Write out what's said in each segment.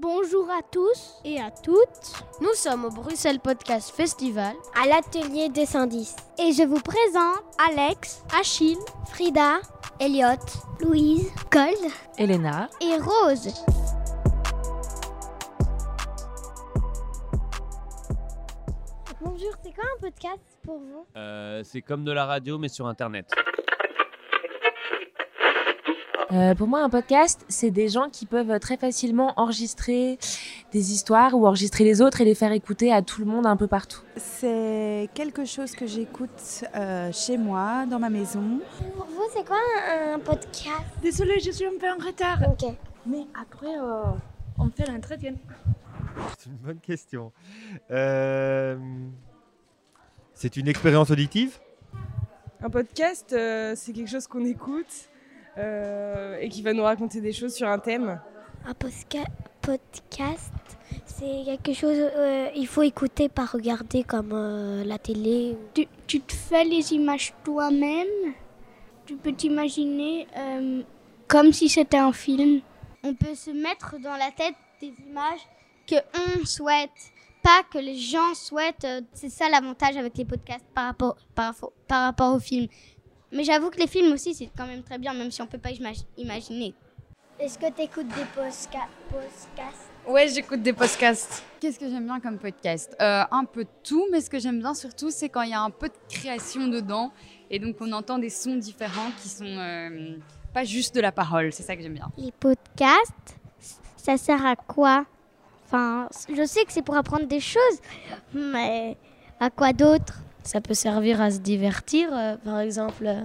Bonjour à tous et à toutes. Nous sommes au Bruxelles Podcast Festival à l'atelier 210. Et je vous présente Alex, Achille, Frida, Elliot, Louise, Gold, Elena et Rose. Bonjour, c'est quoi un podcast pour vous? Euh, c'est comme de la radio, mais sur Internet. Euh, pour moi, un podcast, c'est des gens qui peuvent très facilement enregistrer des histoires ou enregistrer les autres et les faire écouter à tout le monde un peu partout. C'est quelque chose que j'écoute euh, chez moi, dans ma maison. Pour vous, c'est quoi un, un podcast? Désolée, je suis un peu en retard. Ok. Mais après, euh, on fait l'entretien. C'est une bonne question. Euh, C'est une expérience auditive? Un podcast, euh, c'est quelque chose qu'on écoute euh, et qui va nous raconter des choses sur un thème. Un podcast, c'est quelque chose euh, il faut écouter, pas regarder comme euh, la télé. Tu, tu te fais les images toi-même? Tu peux t'imaginer euh, comme si c'était un film? On peut se mettre dans la tête des images que on souhaite, pas que les gens souhaitent. Euh, C'est ça l'avantage avec les podcasts par rapport, par, rapport- par rapport aux films. Mais j'avoue que les films aussi, c'est quand même très bien, même si on peut pas imag- imaginer. Est-ce que tu écoutes des podcasts? Ouais, j'écoute des podcasts. Qu'est-ce que j'aime bien comme podcast? Euh, Un peu de tout, mais ce que j'aime bien surtout, c'est quand il y a un peu de création dedans. Et donc, on entend des sons différents qui sont euh, pas juste de la parole. C'est ça que j'aime bien. Les podcasts, ça sert à quoi? Enfin, je sais que c'est pour apprendre des choses, mais à quoi d'autre? Ça peut servir à se divertir, euh, par exemple, euh,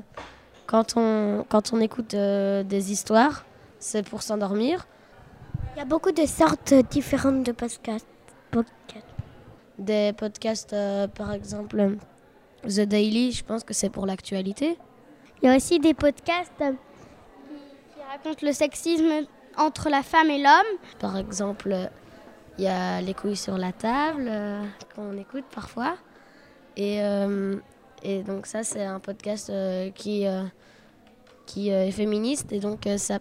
quand on, quand on écoute euh, des histoires, c'est pour s'endormir. Il y a beaucoup de sortes différentes de podcasts. Des podcasts, par exemple, The Daily, je pense que c'est pour l'actualité. Il y a aussi des podcasts qui, qui racontent le sexisme entre la femme et l'homme. Par exemple, il y a Les couilles sur la table, qu'on écoute parfois. Et, euh, et donc ça, c'est un podcast euh, qui, euh, qui est féministe. Et donc ça,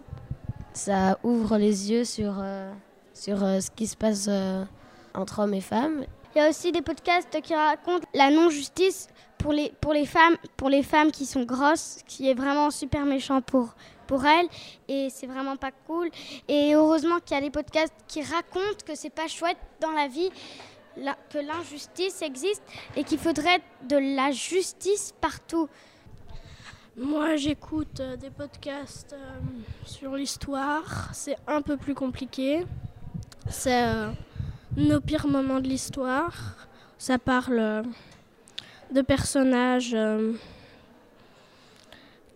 ça ouvre les yeux sur, sur ce qui se passe entre hommes et femmes. Il y a aussi des podcasts qui racontent la non-justice pour les, pour, les femmes, pour les femmes qui sont grosses, qui est vraiment super méchant pour, pour elles. Et c'est vraiment pas cool. Et heureusement qu'il y a des podcasts qui racontent que c'est pas chouette dans la vie, que l'injustice existe et qu'il faudrait de la justice partout. Moi, j'écoute euh, des podcasts euh, sur l'histoire. C'est un peu plus compliqué. C'est euh, nos pires moments de l'histoire. Ça parle de personnages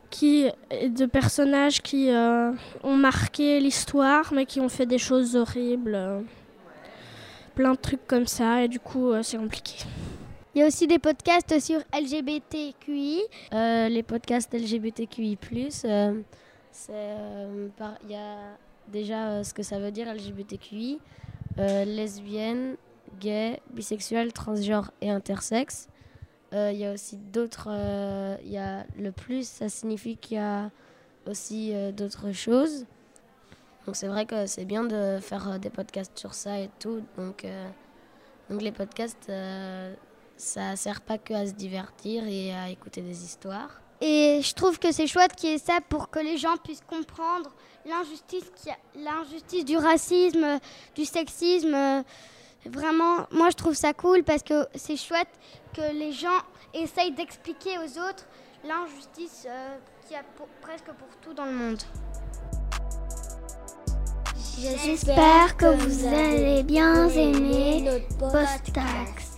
qui, de personnages qui ont marqué l'histoire, mais qui ont fait des choses horribles. Plein de trucs comme ça, et du coup, euh, c'est compliqué. Il y a aussi des podcasts sur LGBTQI. Euh, les podcasts LGBTQI+, euh, c'est, euh, par- il y a déjà euh, ce que ça veut dire LGBTQI, euh, lesbienne, gay, bisexuel, transgenre et intersexe. Euh, Il y a aussi d'autres, euh, il y a le plus, ça signifie qu'il y a aussi euh, d'autres choses. Donc c'est vrai que c'est bien de faire euh, des podcasts sur ça et tout. Donc, euh, donc les podcasts, euh, ça sert pas que à se divertir et à écouter des histoires. Et je trouve que c'est chouette qu'il y ait ça pour que les gens puissent comprendre l'injustice, l'injustice du racisme, du sexisme. euh, Vraiment, moi je trouve ça cool parce que c'est chouette que les gens essayent d'expliquer aux autres l'injustice euh, qu'il y a presque pour tout dans le monde. J'espère que vous allez bien aimer notre podcast.